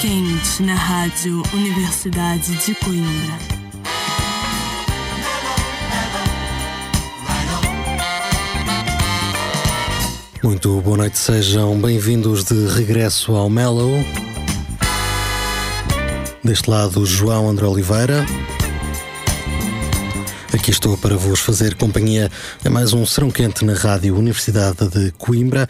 quente na Rádio Universidade de Coimbra. Muito boa noite, sejam bem-vindos de regresso ao Mellow. Deste lado, João André Oliveira. Aqui estou para vos fazer companhia a mais um serão quente na Rádio Universidade de Coimbra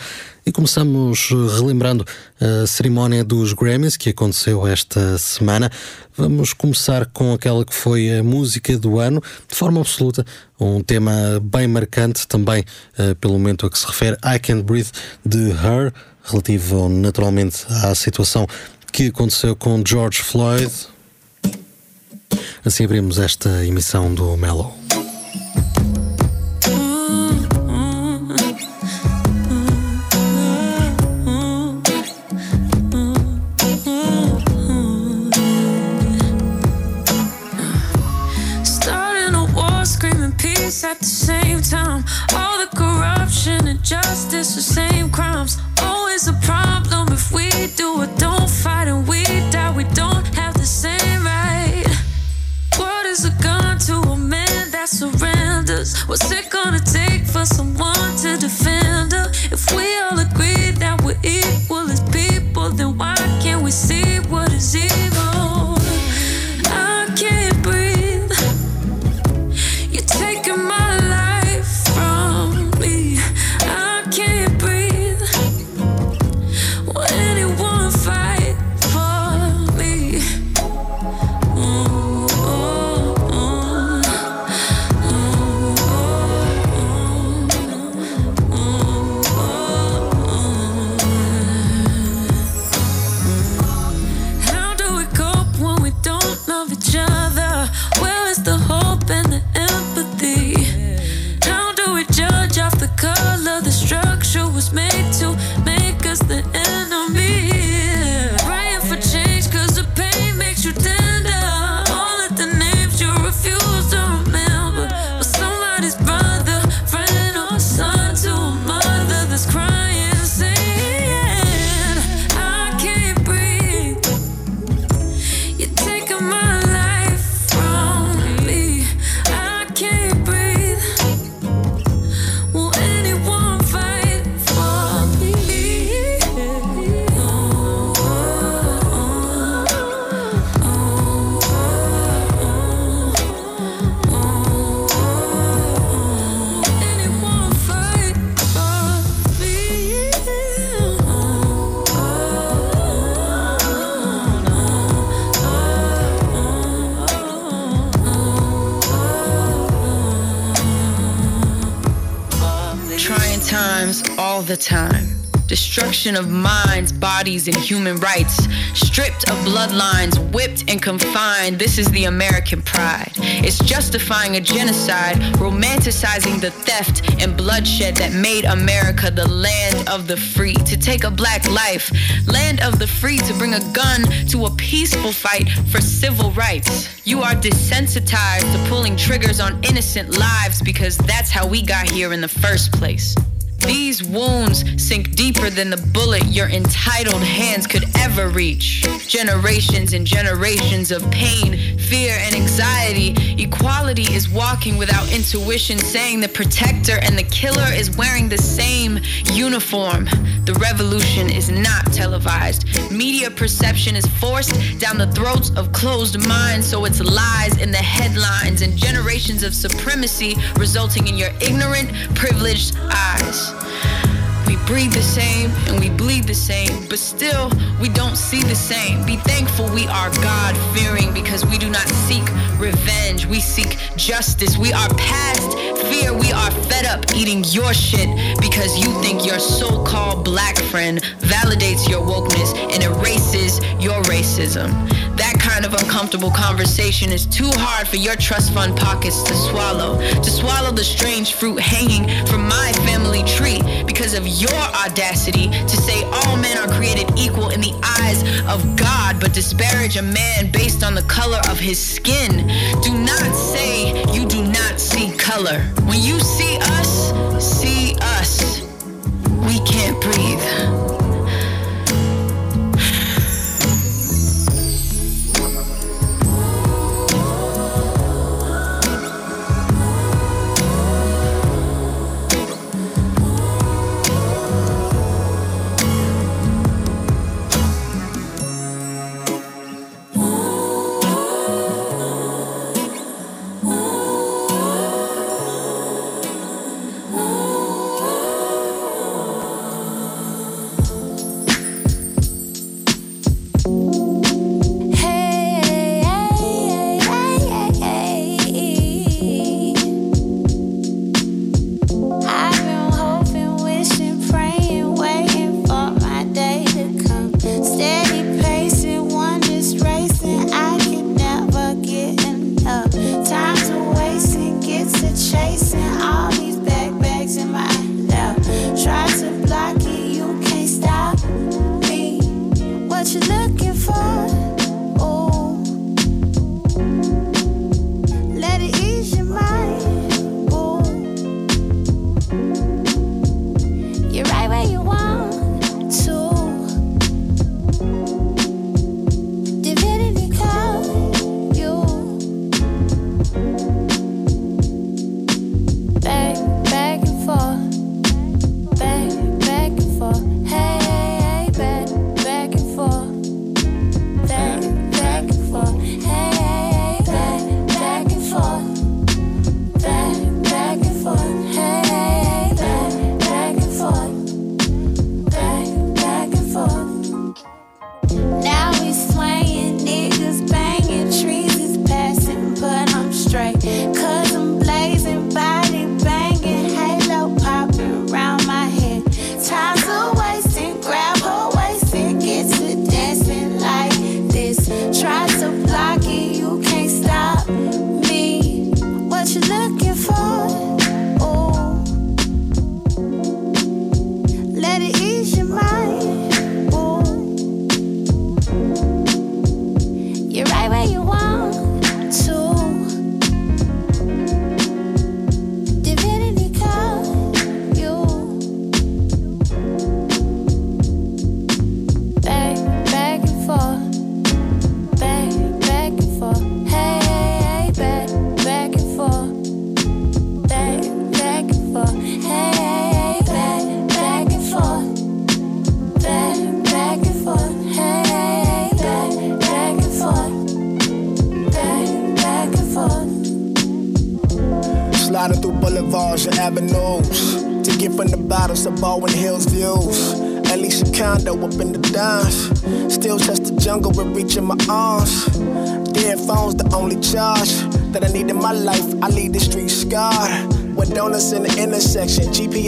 e começamos relembrando a cerimónia dos Grammys que aconteceu esta semana. Vamos começar com aquela que foi a música do ano, de forma absoluta, um tema bem marcante também uh, pelo momento a que se refere, I Can't Breathe de Her, relativo naturalmente à situação que aconteceu com George Floyd. Assim abrimos esta emissão do Mellow. At the same time. All the corruption and justice, the same crimes. Always a problem if we do it, don't fight and we die. We don't have the same right. What is a gun to a man that surrenders? What's it gonna take for someone to defend her? If we all agree that we're equal as people, then why can't we see what Of minds, bodies, and human rights. Stripped of bloodlines, whipped and confined. This is the American pride. It's justifying a genocide, romanticizing the theft and bloodshed that made America the land of the free. To take a black life, land of the free, to bring a gun to a peaceful fight for civil rights. You are desensitized to pulling triggers on innocent lives because that's how we got here in the first place. These wounds sink deeper than the bullet your entitled hands could ever reach. Generations and generations of pain, fear, and anxiety. Equality is walking without intuition, saying the protector and the killer is wearing the same uniform. The revolution is not televised. Media perception is forced down the throats of closed minds, so it's lies in the headlines and generations of supremacy resulting in your ignorant, privileged eyes. Breathe the same and we bleed the same, but still we don't see the same. Be thankful we are God fearing because we do not seek revenge. We seek justice. We are past fear. We are fed up eating your shit because you think your so called black friend validates your wokeness and erases your racism. That kind of uncomfortable conversation is too hard for your trust fund pockets to swallow. To swallow the strange fruit hanging from my family tree because of your audacity to say all men are created equal in the eyes of God, but disparage a man based on the color of his skin. Do not say you do not see color. When you see us, see us. We can't breathe.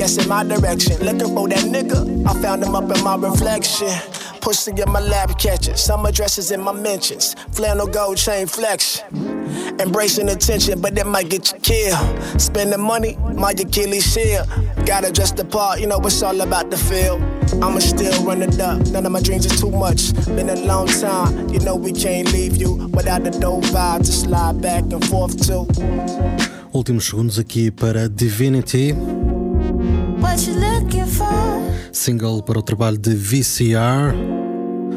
GPS in my direction. Looking for that nigga, I found him up in my reflection. Pussy in my lab catcher, summer dresses in my mentions. Flannel gold chain flex. Embracing attention, but that might get you killed. Spending money, my Achilles heel. Gotta dress the part, you know it's all about the feel. I'ma still run it up, none of my dreams is too much. Been a long time, you know we can't leave you without the dope vibe to slide back and forth to. Últimos segundos aqui para Divinity. Single para o trabalho de VCR.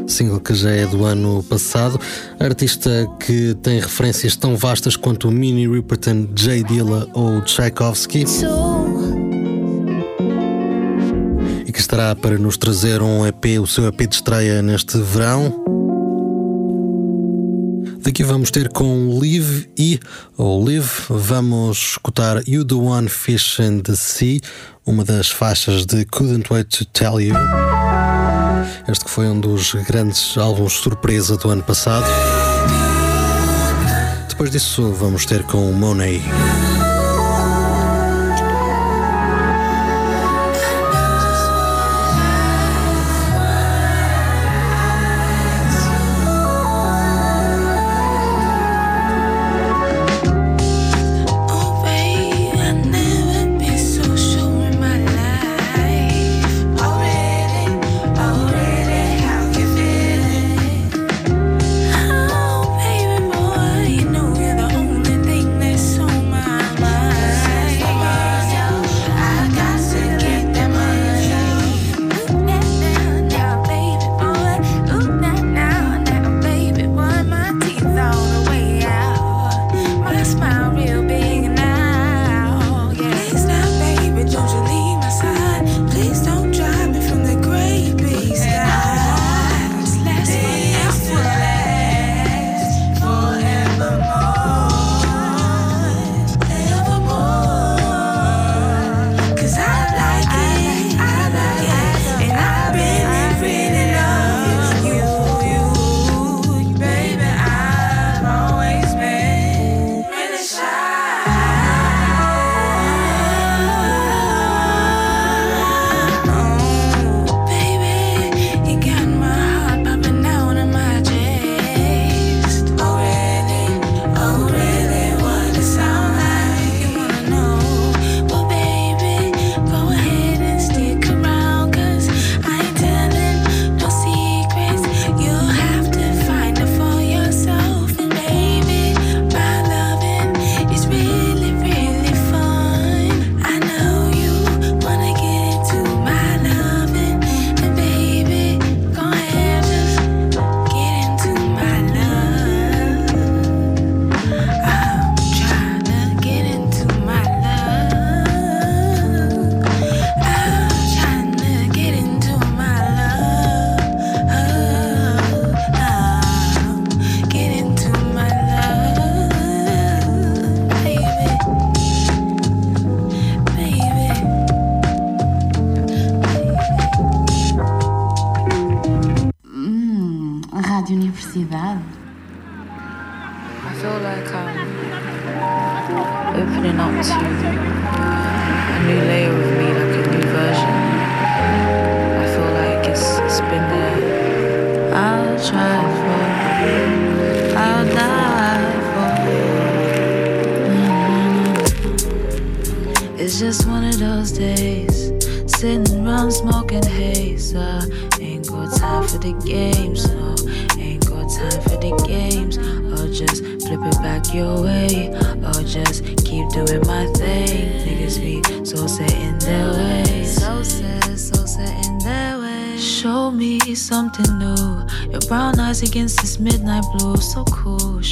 Single que já é do ano passado. Artista que tem referências tão vastas quanto Minnie Riperton, Jay Dilla ou Tchaikovsky. E que estará para nos trazer um EP, o seu EP de estreia neste verão. Daqui vamos ter com Live e, ou Live, vamos escutar You the One Fish in the Sea, uma das faixas de Couldn't Wait to Tell You. Este que foi um dos grandes álbuns surpresa do ano passado. Depois disso vamos ter com Monet.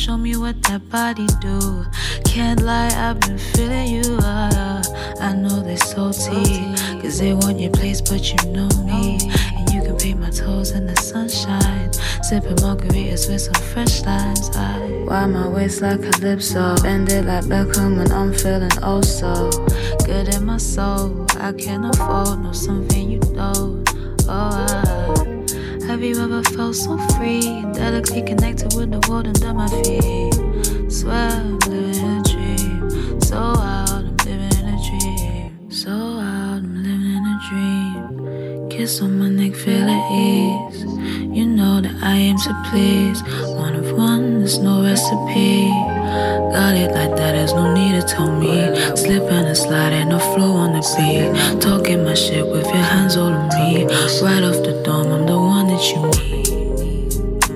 Show me what that body do. Can't lie, I've been feeling you. Uh, I know they're salty, cause they want your place, but you know me. And you can paint my toes in the sunshine. Sipping margaritas with some fresh lines. I why my waist like calypso, bend it like Beckham when I'm feeling oh so good in my soul. I can't afford no something you don't. Oh, I, have you ever felt so free, delicately connected with the world under my feet? I'm living in a dream, so out I'm living in a dream, so out I'm living in a dream. Kiss on my neck, feel at ease. You know that I aim to please. One of one, there's no recipe. Got it like that, there's no need to tell me. Slipping and sliding, no flow on the beat. Talking my shit with your hands all on me. Right off the dome, I'm the one you.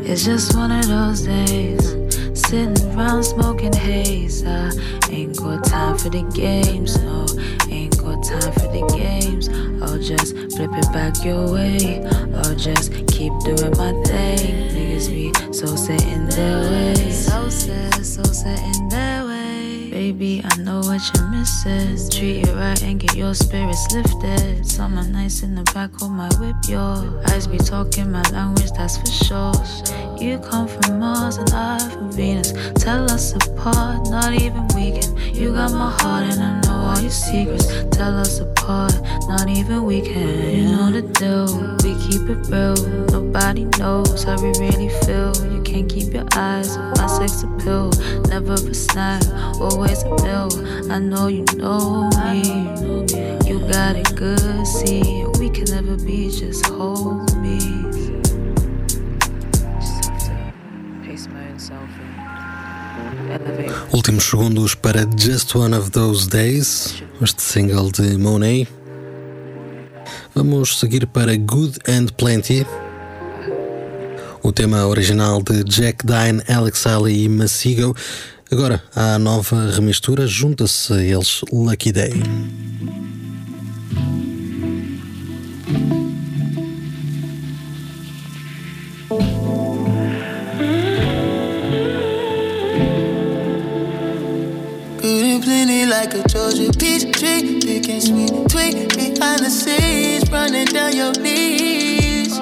It's just one of those days. Sitting around smoking haze. I ain't got time for the games, no. Ain't got time for the games. I'll just flip it back your way. I'll just keep doing my thing. Niggas be so set in their way. So set, so set in their. Baby, I know what you're missing. Treat it right and get your spirits lifted. Summer nights in the back of my whip, your eyes be talking my language, that's for sure. You come from Mars and I from Venus. Tell us apart, not even we can. You got my heart and I all your secrets. Tell us apart, not even we can. You know the deal, we keep it real. Nobody knows how we really feel. You can't keep your eyes off my sex appeal. Never a snack, always a meal. I know you know me. You got it good, see. We can never be just homies. Últimos segundos para Just One of Those Days, este single de Monet. Vamos seguir para Good and Plenty. O tema original de Jack Dine, Alex Ali e Massigo. Agora a nova remistura, junta-se a eles Lucky Day. Like a Georgia peach tree, picking sweet tweet behind the scenes, running down your knees.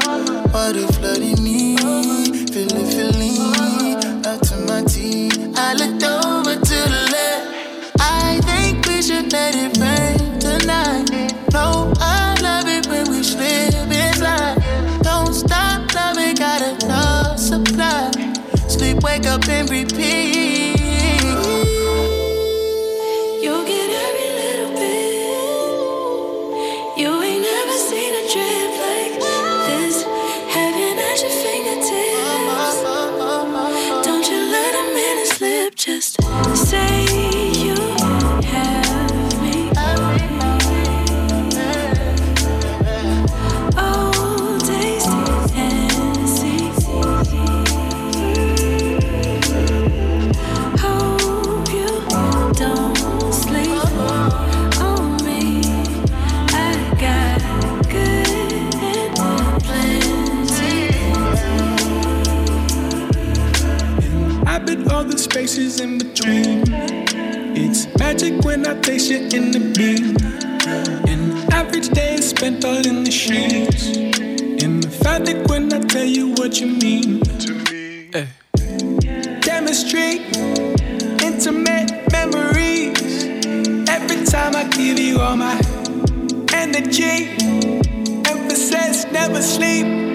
Water flooding me, feeling, feeling up to my teeth. I looked over to the left. I think we should let it rain tonight. No, I love it when we slip and slide. Don't stop loving, got enough supply. Sleep, wake up and repeat. In between. It's magic when I taste you in the beam. An average day is spent all in the sheets. Emphatic when I tell you what you mean to me. Hey. Chemistry, intimate memories. Every time I give you all my energy, emphasis, never sleep.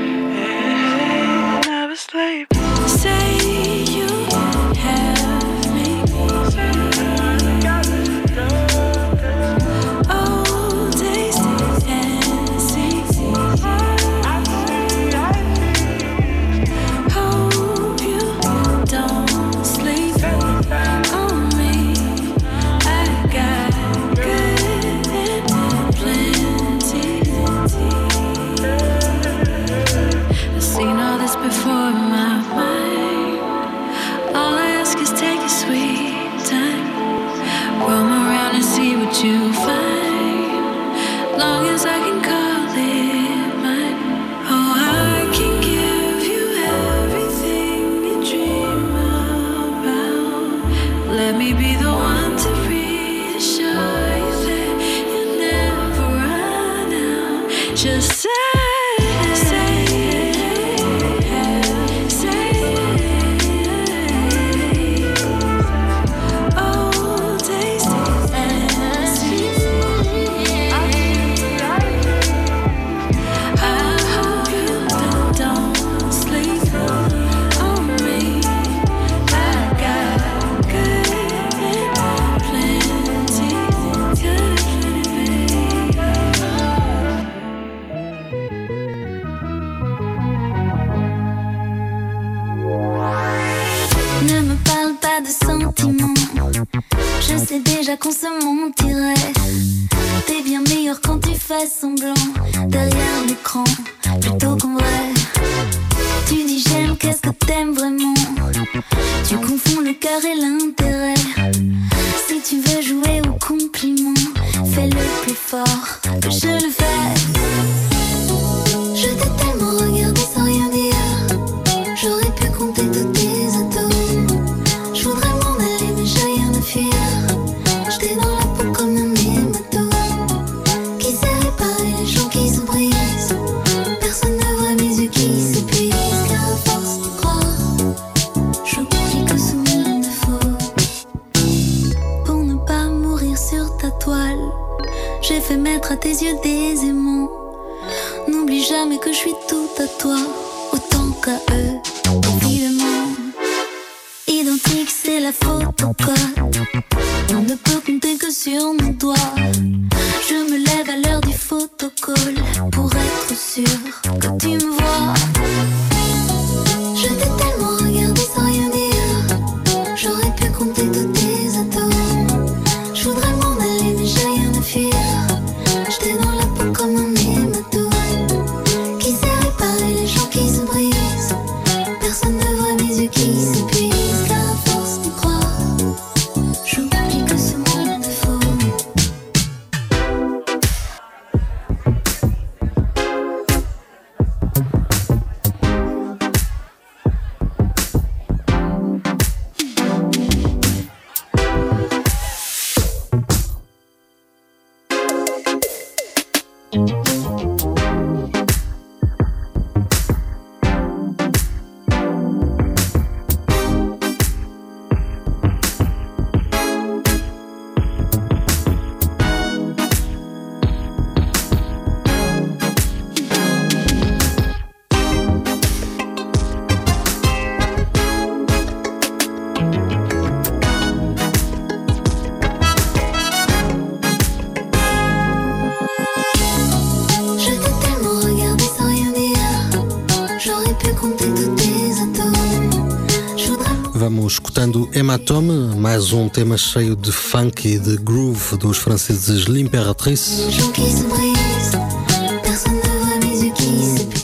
um tema cheio de funk e de groove dos franceses L'Imperatrice.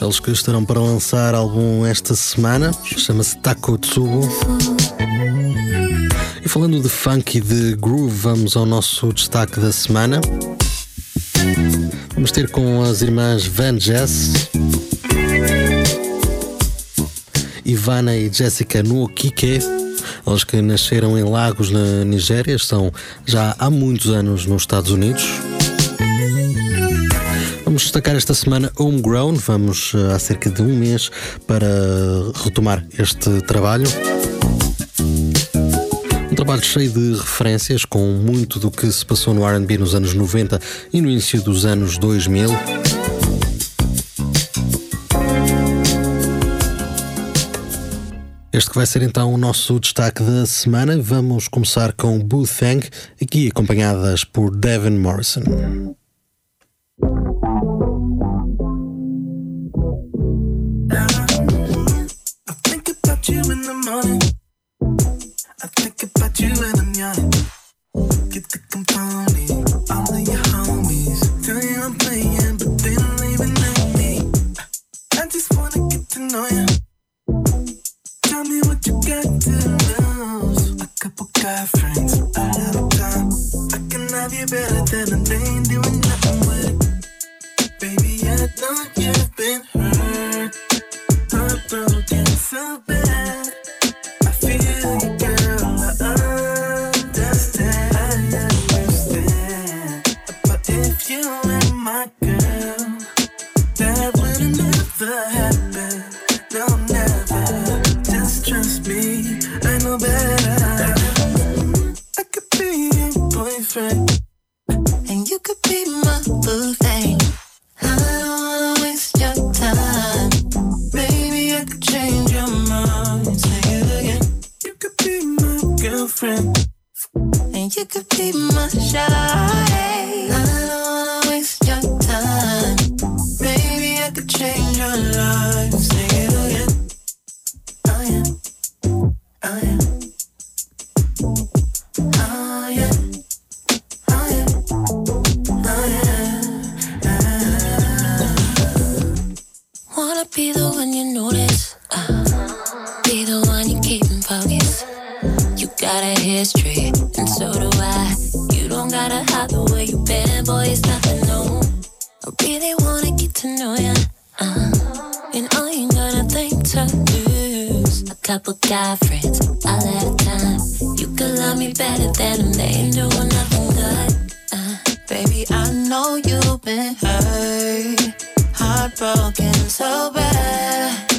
Eles que estarão para lançar álbum esta semana, chama-se Takotsubo. E falando de funk e de groove, vamos ao nosso destaque da semana. Vamos ter com as irmãs Van Jess. Ivana e Jessica no Kike. Eles que nasceram em Lagos, na Nigéria, estão já há muitos anos nos Estados Unidos. Vamos destacar esta semana Homegrown. Vamos eh, há cerca de um mês para retomar este trabalho. Um trabalho cheio de referências com muito do que se passou no RB nos anos 90 e no início dos anos 2000. este que vai ser então o nosso destaque da semana. Vamos começar com Boo Thang, aqui acompanhadas por Devin Morrison. I think about you I'm friend be the one you notice. Uh, be the one you keep in focus. You got a history, and so do I. You don't gotta hide the way you've been, boy, it's nothing new. I really wanna get to know ya. Uh, and I ain't gotta think to lose. A couple guy friends, all at a time. You could love me better than they ain't doing nothing good. Uh, baby, I know you've been hurt, heartbroken so bad.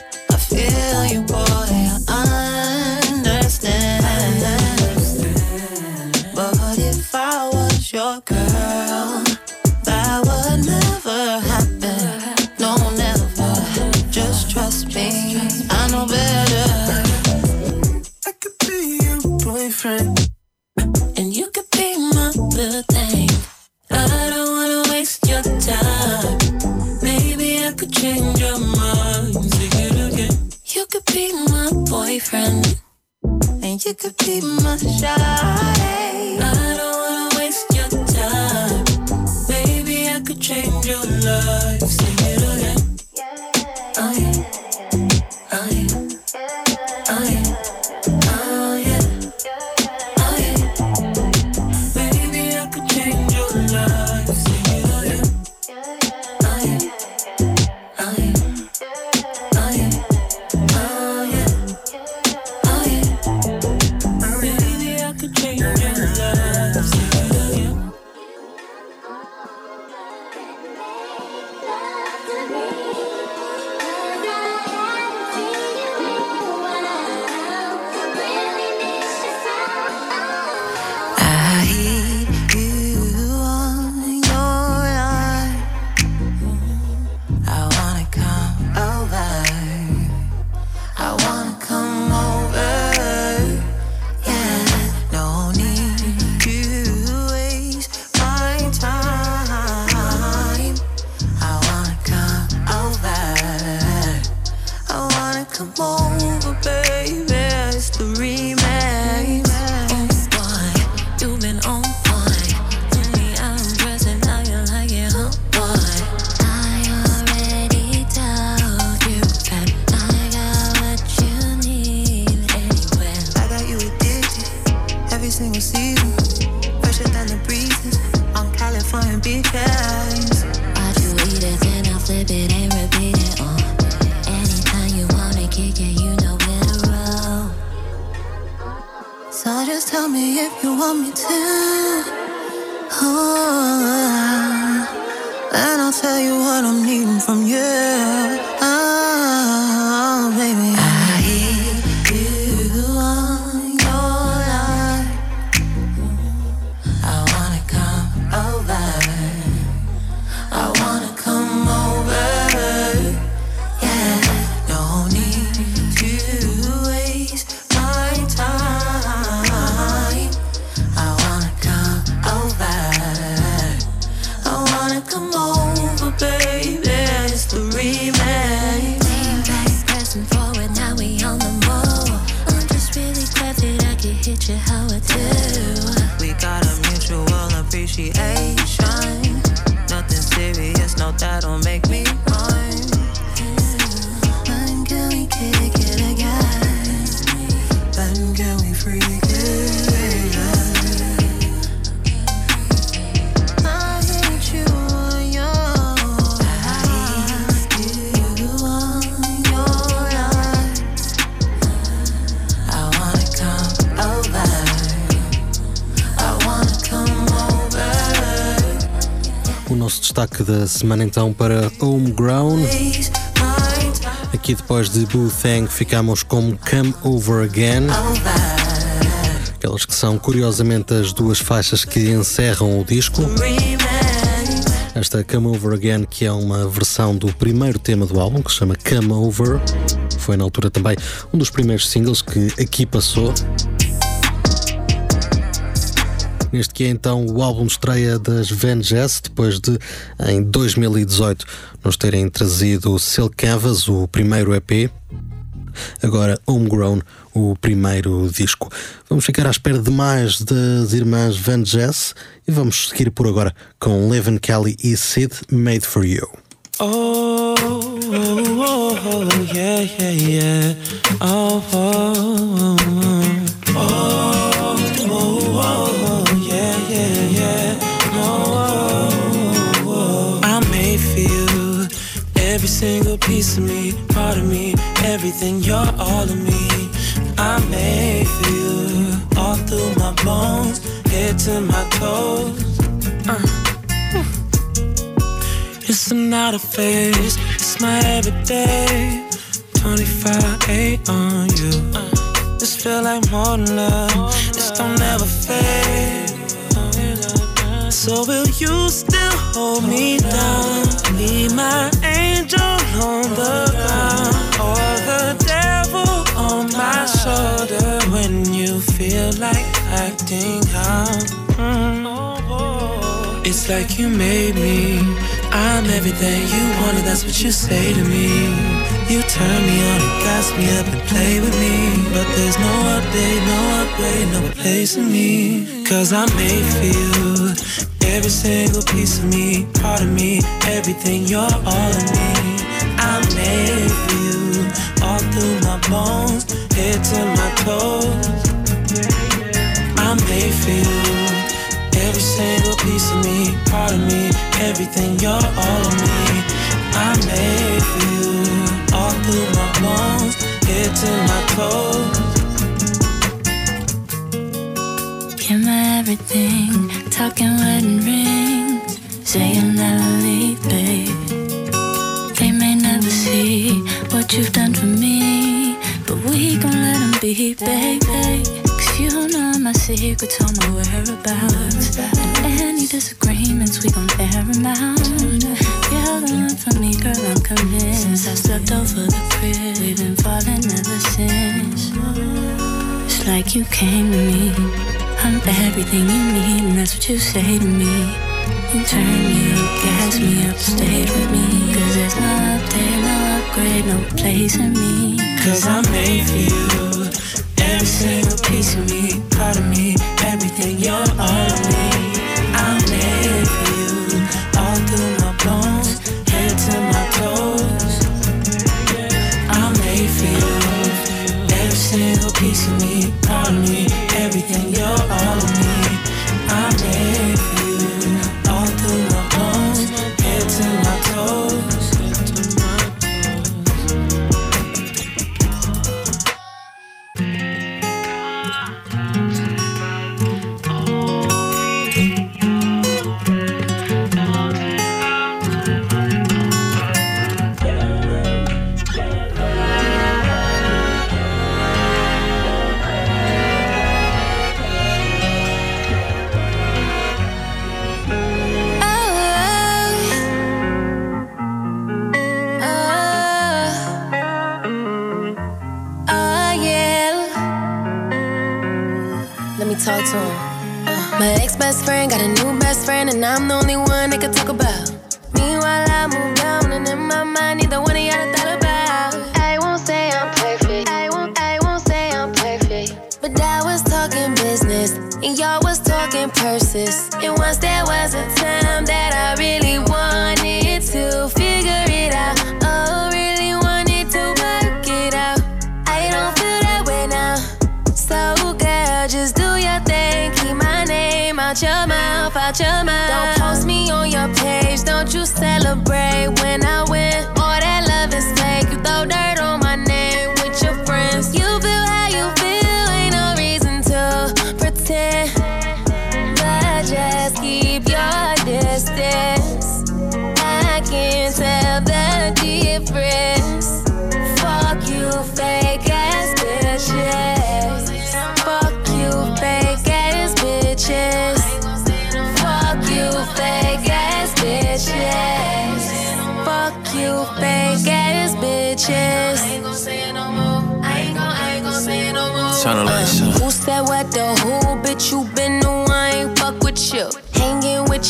You could be my shawty. Da semana então para Homegrown. Aqui depois de Boo Thang ficamos com Come Over Again. Aquelas que são curiosamente as duas faixas que encerram o disco. Esta Come Over Again, que é uma versão do primeiro tema do álbum, que se chama Come Over. Foi na altura também um dos primeiros singles que aqui passou. Neste que é então o álbum estreia das Van Jazz, depois de, em 2018, nos terem trazido Silk Canvas, o primeiro EP. Agora Homegrown, o primeiro disco. Vamos ficar à espera de mais das irmãs Van Jazz e vamos seguir por agora com Levin Kelly e Sid Made for You. Oh, oh, oh, yeah, yeah, yeah. Oh, oh, oh, oh, oh, single piece of me, part of me, everything. You're all of me. I made for you all through my bones, head to my toes. Uh. It's not a phase, it's my everyday. 25 8 on you. This feel like more than love, this don't ever fade. So will you still hold me down? Be my on the ground, or the devil on my shoulder when you feel like acting out. Mm. It's like you made me. I'm everything you wanted, that's what you say to me. You turn me on and gas me up and play with me. But there's no update, no upgrade, no replacing me. Cause I'm made for you. Every single piece of me, part of me, everything, you're all of me. All through my bones, head to my toes. I'm made for you. Every single piece of me, part of me, everything, you're all of me. I'm made for you, all through my bones, head to my toes. You're my everything, talking wedding rings, saying I'll leave, babe. You've done for me, but we gon' let them be, baby. Cause you know my secrets, all my whereabouts. And any disagreements, we gon' air them out. You're the one for me, girl, I'm convinced. Since I stepped over the crib, we've been falling ever since. It's like you came to me. I'm everything you need, and that's what you say to me. You turn me up, gas me up, stay with me. No place in me. Cause I'm made for you. Every single piece of me, part of me, everything, you're all of me.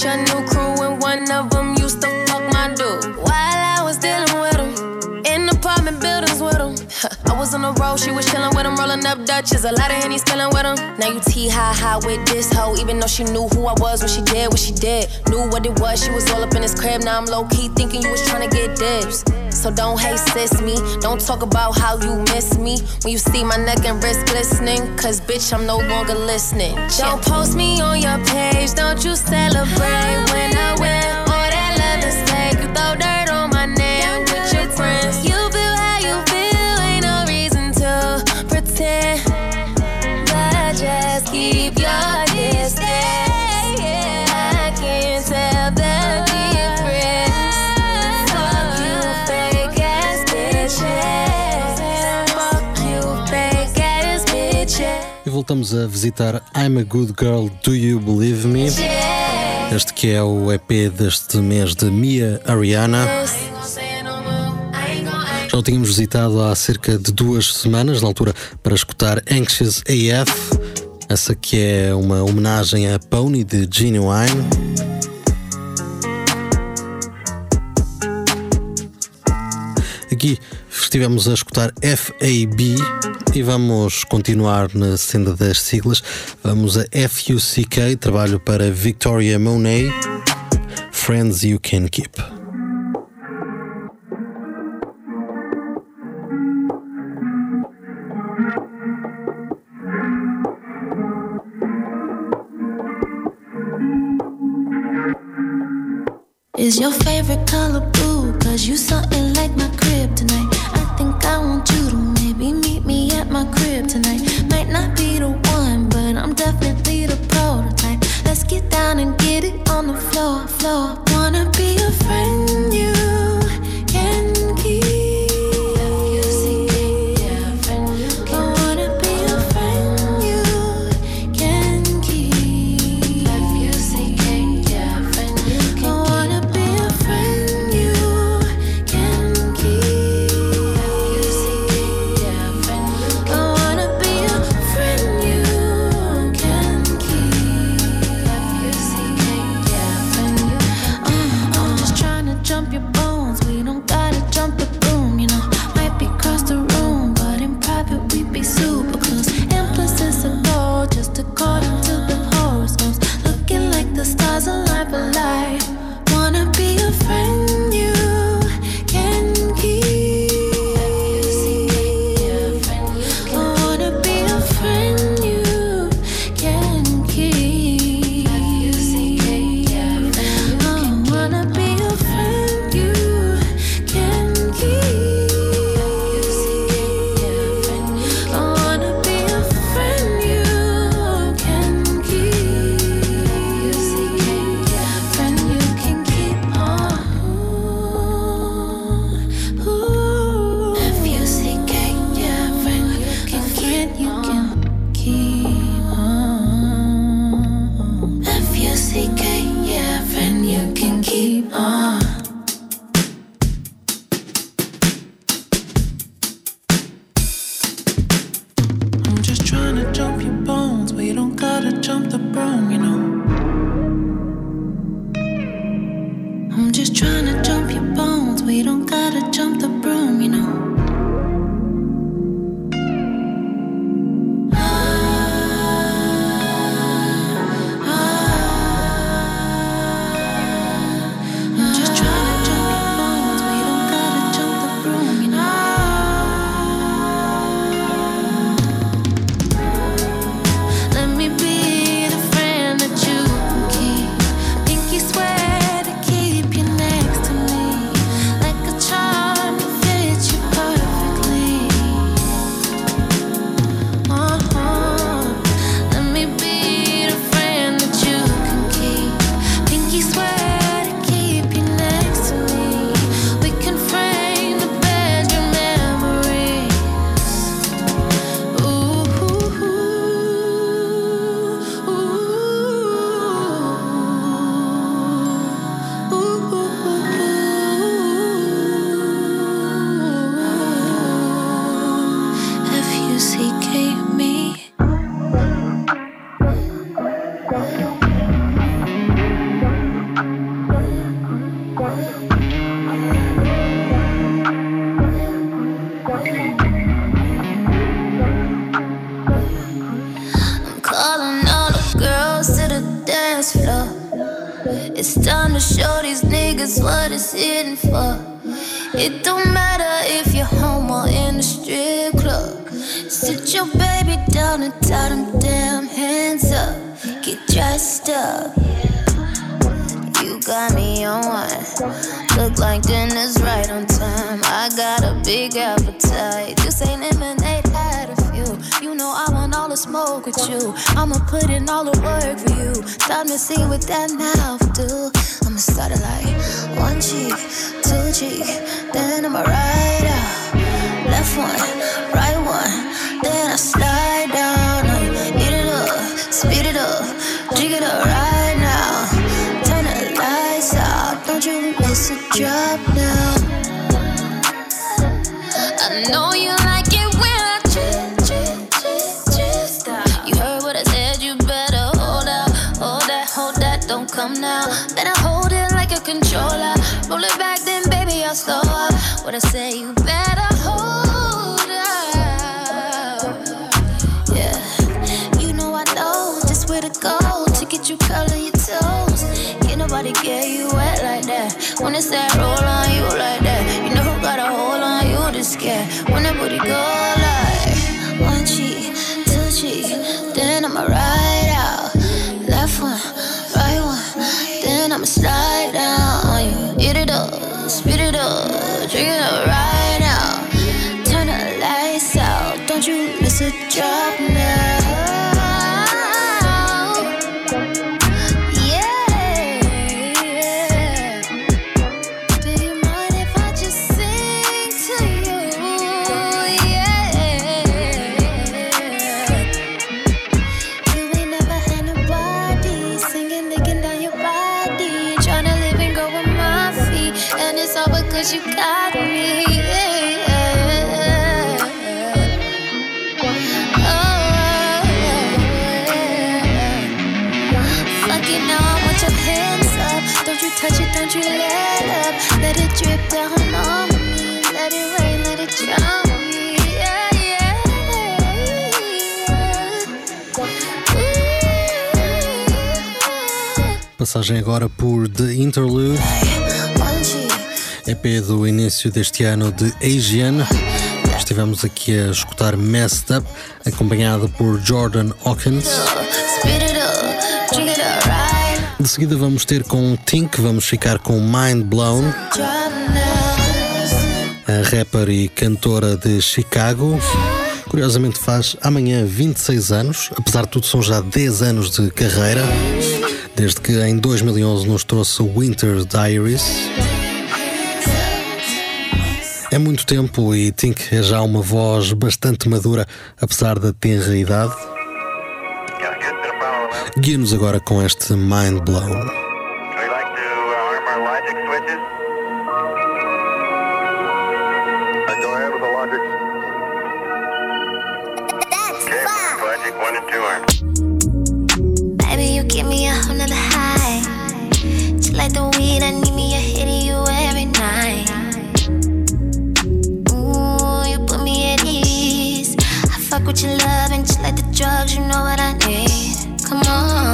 With your road, she was chillin' with him, rolling up Dutches. A lot of henny spillin' with him. Now you T high high with this hoe, even though she knew who I was when she did what she did. Knew what it was, she was all up in his crib. Now I'm low key thinking you was trying to get dibs. So don't hate sis me. Don't talk about how you miss me when you see my neck and wrist glistening. Cause bitch, I'm no longer listening. Don't post me on your page, don't you celebrate when I win. Voltamos a visitar I'm a Good Girl, Do You Believe Me? Este que é o EP deste mês de Mia Ariana. Já o tínhamos visitado há cerca de duas semanas, na altura, para escutar Anxious AF, essa que é uma homenagem a Pony de Genuine. Aqui estivemos a escutar FAB e vamos continuar na senda das siglas. Vamos a FUCK, trabalho para Victoria Monet, Friends You Can Keep. Is your favorite color blue? Cause you something slow It don't matter if you're home or in the strip club. Sit your baby down and tie them damn hands up. Get dressed up. You got me on one. Look like dinner's right on time. I got a big appetite. This ain't lemonade out of you. You know I want all the smoke with you. I'ma put in all the work for you. Time to see what that mouth do. I'ma start it like one cheek, two cheek, then I'ma ride out. Left one, right one, then I slide down. Eat it up, speed it up, drink it up right now. Turn the lights out, don't you miss a drop now. I know you like it when I drip, drip, drip, drip. Stop. You heard what I said, you better hold out, hold that, hold that, don't come now. Better controller. Roll it back, then baby I'll slow up. What I say, you better hold out. Yeah, you know I know just where to go to get you curling your toes. Can't nobody get you wet like that. When it's that roll on you like that, you know who got a hold on you to scare. When that booty go Passagem agora por The Interlude, EP do início deste ano de Asian. Estivemos aqui a escutar Messed Up, acompanhada por Jordan Hawkins. De seguida vamos ter com Tink, vamos ficar com Mind Blown, a rapper e cantora de Chicago. Curiosamente faz amanhã 26 anos, apesar de tudo são já 10 anos de carreira, desde que em 2011 nos trouxe o Winter Diaries. É muito tempo e Tink é já uma voz bastante madura, apesar da tenra idade. Guia-nos agora com este Mind Blown. We like to drugs, you know what I need. Come on,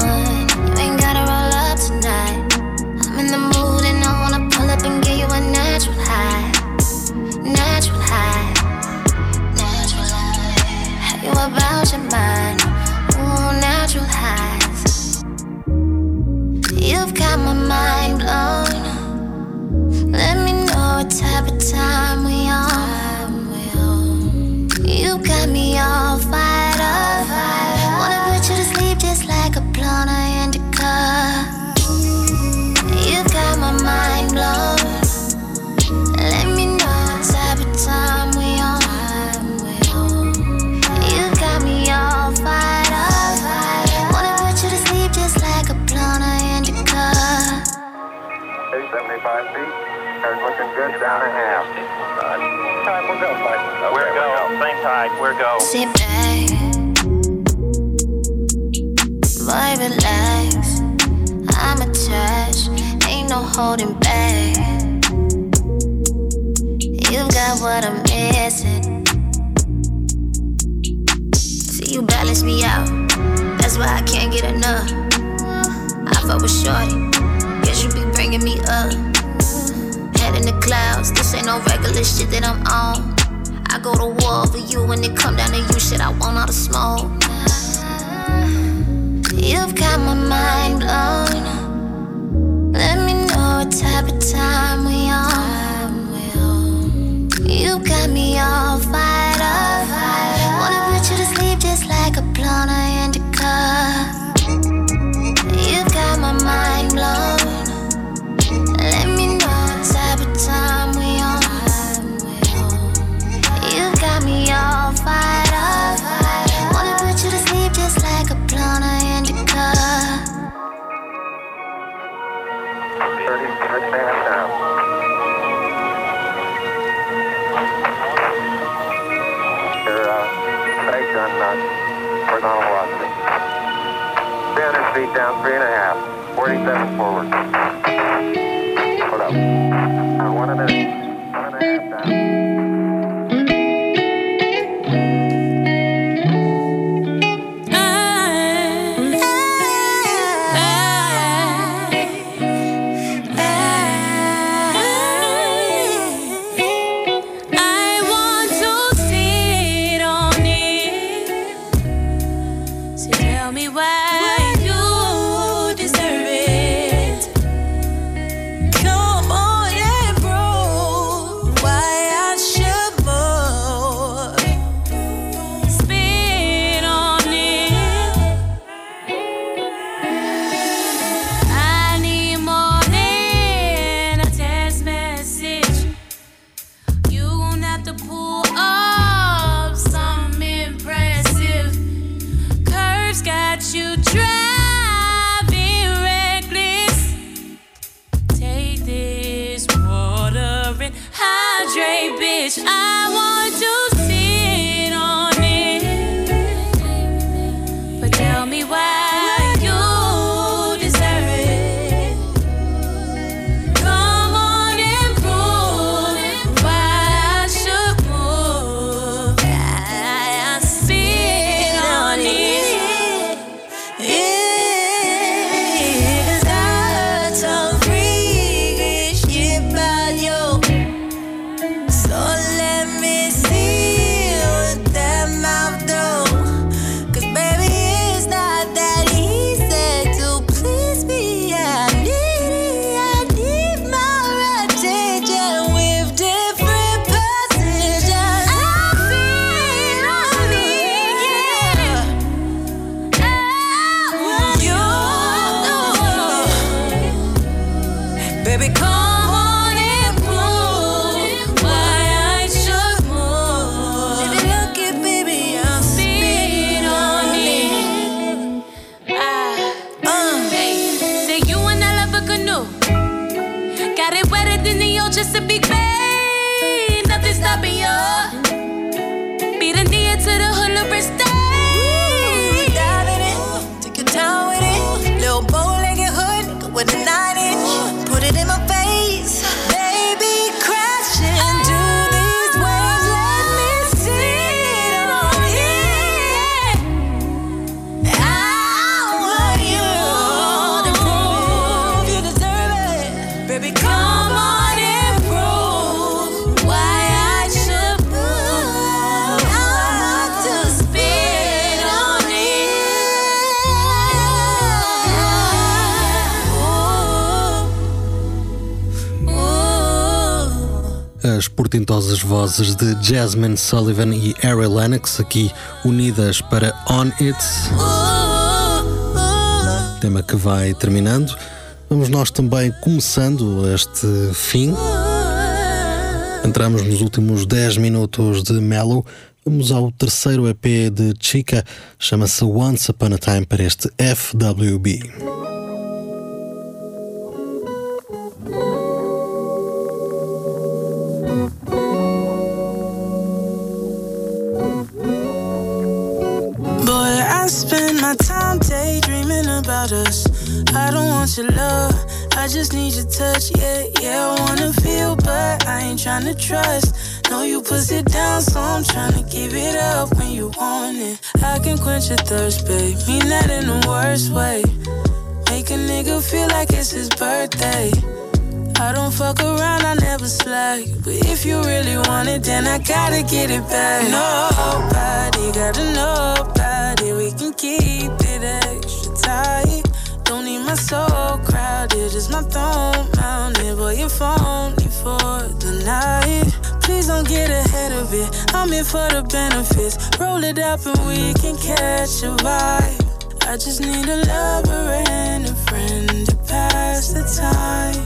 looking good down a half. Time we'll go, bud. We're go. Same tide. We're go. Sit back, boy, relax. I'm attached, ain't no holding back. You've got what I'm missing. See, you balance me out. That's why I can't get enough. I fuck with shorty. Guess you be bringing me clouds. This ain't no regular shit that I'm on. I go to war over you when it come down to you, shit. I want all the smoke. You've got my mind blown. Let me know what type of time we on. You got me all fired up. Wanna put you to sleep just like a blonde indica. You got my mind blown. Stand down. Your brakes on horizontal velocity. 300 feet down, three and a half. 47 forward. Hold up. Uh, one and portentosas vozes de Jasmine Sullivan e Ari Lennox, aqui unidas para On It, tema que vai terminando. Vamos nós também começando este fim. Entramos nos últimos 10 minutos de Mellow. Vamos ao terceiro EP de Chica, chama-se Once Upon a Time para este FWB. Your love, I just need your touch. Yeah, yeah, I wanna feel, but I ain't tryna trust. Know you push it down, so I'm tryna give it up when you want it. I can quench your thirst, babe. Mean that in the worst way. Make a nigga feel like it's his birthday. I don't fuck around, I never slack. But if you really want it, then I gotta get it back. Nobody gotta nobody. We can keep it extra tight. My soul crowded, just my throne mounted. Boy, you're for the night. Please don't get ahead of it. I'm in for the benefits. Roll it up and we can catch a vibe. I just need a lover and a friend to pass the time.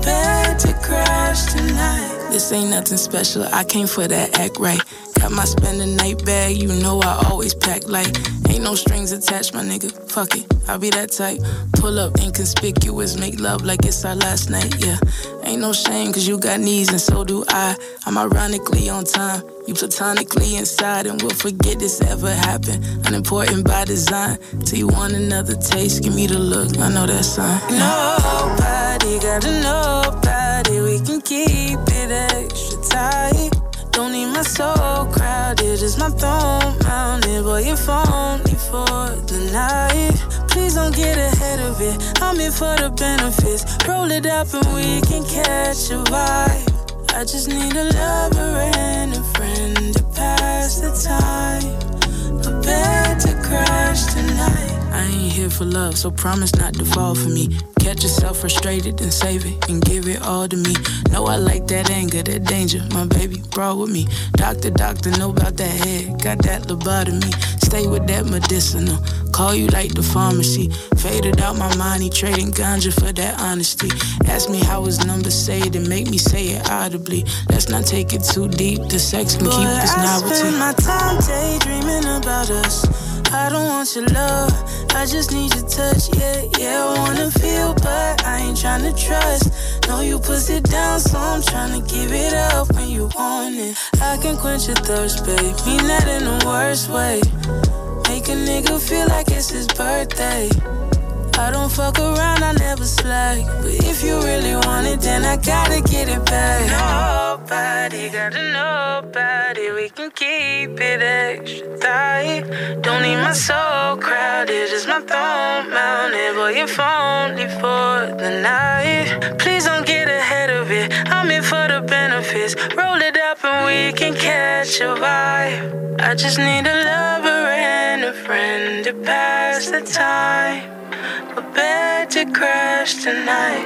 Bed to crash tonight. This ain't nothing special. I came for that act right. Got my spending night bag, you know I always pack light. Ain't no strings attached, my nigga. Fuck it, I'll be that type. Pull up inconspicuous, make love like it's our last night, yeah. Ain't no shame, cause you got needs and so do I. I'm ironically on time. You platonically inside, and we'll forget this ever happened. Unimportant by design. Till you want another taste, give me the look. I know that sign. Nobody got to know, nobody. We can keep it extra tight. Don't need my soul crowded, just my throne mounted. Boy, you're phony for the night. Please don't get ahead of it. I'm in for the benefits. Roll it up and we can catch a vibe. I just need a lover and a friend to pass the time. Prepared to crash. I ain't here for love, so promise not to fall for me. Catch yourself frustrated, and save it and give it all to me. Know I like that anger, that danger. My baby brought with me. Doctor, doctor, know about that head. Got that lobotomy. Stay with that medicinal. Call you like the pharmacy. Faded out my money, trading ganja for that honesty. Ask me how his number saved and make me say it audibly. Let's not take it too deep. The sex can Boy, keep this I spend my time daydreaming about us. I don't want your love, I just need your touch. Yeah, yeah, I wanna feel, but I ain't tryna trust. Know you push it down, so I'm tryna give it up when you want it. I can quench your thirst, babe. Mean that in the worst way. Make a nigga feel like it's his birthday. I don't fuck around, I never slack. But if you really want it, then I gotta get it back. Nobody gotta nobody. We can keep it extra tight. Don't need my soul crowded, just my throne mounted. Boy, you're phony for the night. Please don't get ahead of it. I'm in for the benefits. Roll it up and we can catch a vibe. I just need a lover and a friend to pass the time. Prepared to crash tonight.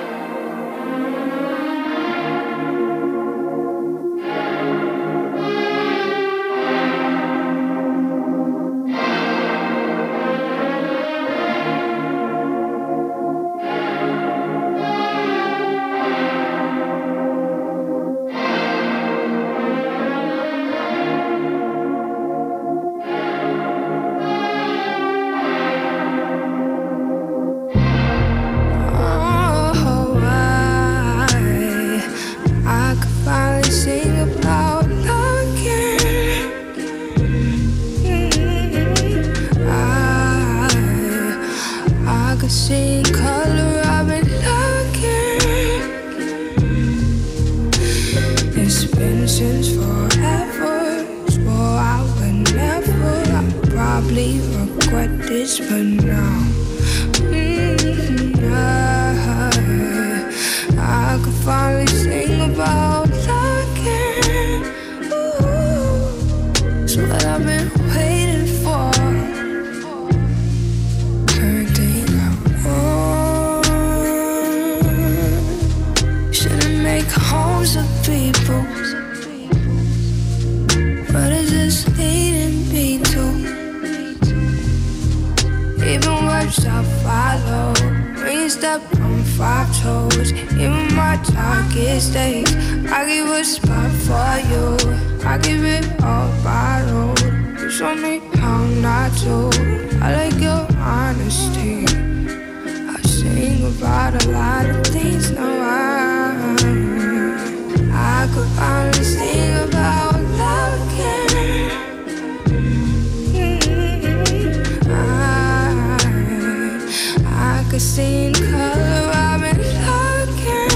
Make homes of people. What is this leading me to? Even words I follow. When you step on five toes, even my darkest days, I give a spot for you. I give it all borrowed. You show me how not to. I like your honesty. I sing about a lot of things now. I could finally sing about love again. I, I could see in color I've been looking.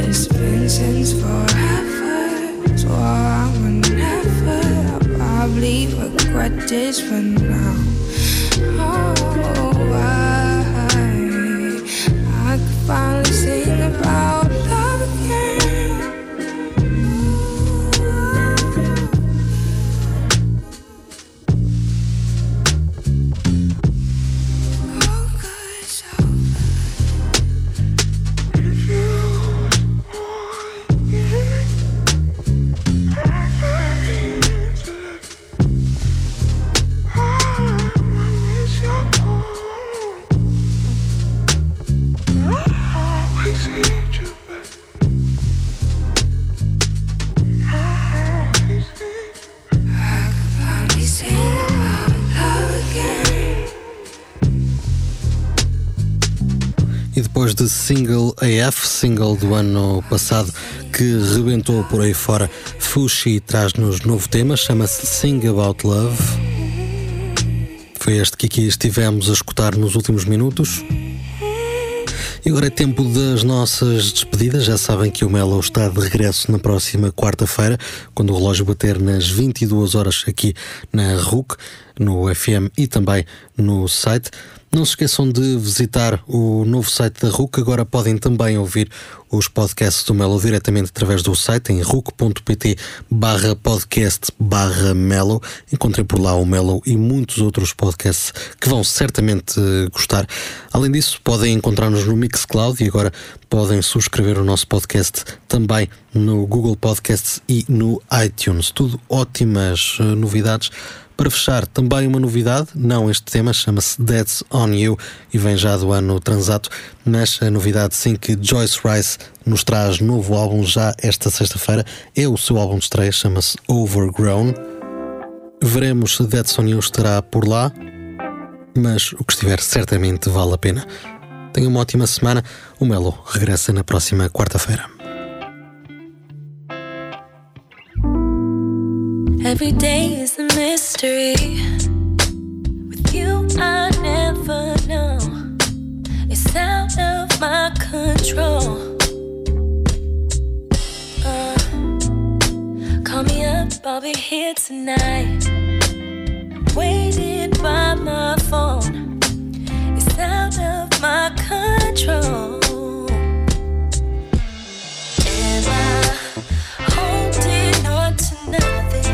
It's been since forever, so I would never. I probably regret this, but now. Oh, E de Single AF, single do ano passado que rebentou por aí fora, Fushi traz-nos novo tema, chama-se Sing About Love. Foi este que aqui estivemos a escutar nos últimos minutos. E agora é tempo das nossas despedidas. Já sabem que o Melo está de regresso na próxima quarta-feira, quando o relógio bater nas 22 horas aqui na RUC, no FM e também no site. Não se esqueçam de visitar o novo site da RUC. Agora podem também ouvir os podcasts do Melo diretamente através do site em ruc.pt barra podcast barra Melo. Encontrem por lá o Melo e muitos outros podcasts que vão certamente gostar. Além disso, podem encontrar-nos no Mixcloud e agora podem subscrever o nosso podcast também no Google Podcasts e no iTunes. Tudo ótimas uh, novidades para fechar, também uma novidade, não este tema, chama-se Dead's on You e vem já do ano transato, mas a novidade sim que Joyce Rice nos traz novo álbum já esta sexta-feira, é o seu álbum de estreia, chama-se Overgrown. Veremos se Dead's on You estará por lá, mas o que estiver certamente vale a pena. Tenha uma ótima semana, o Melo regressa na próxima quarta-feira. Every day is a mystery. With you, I never know. It's out of my control. Uh, call me up, I'll be here tonight. Waiting by my phone. It's out of my control. Am I holding on to nothing?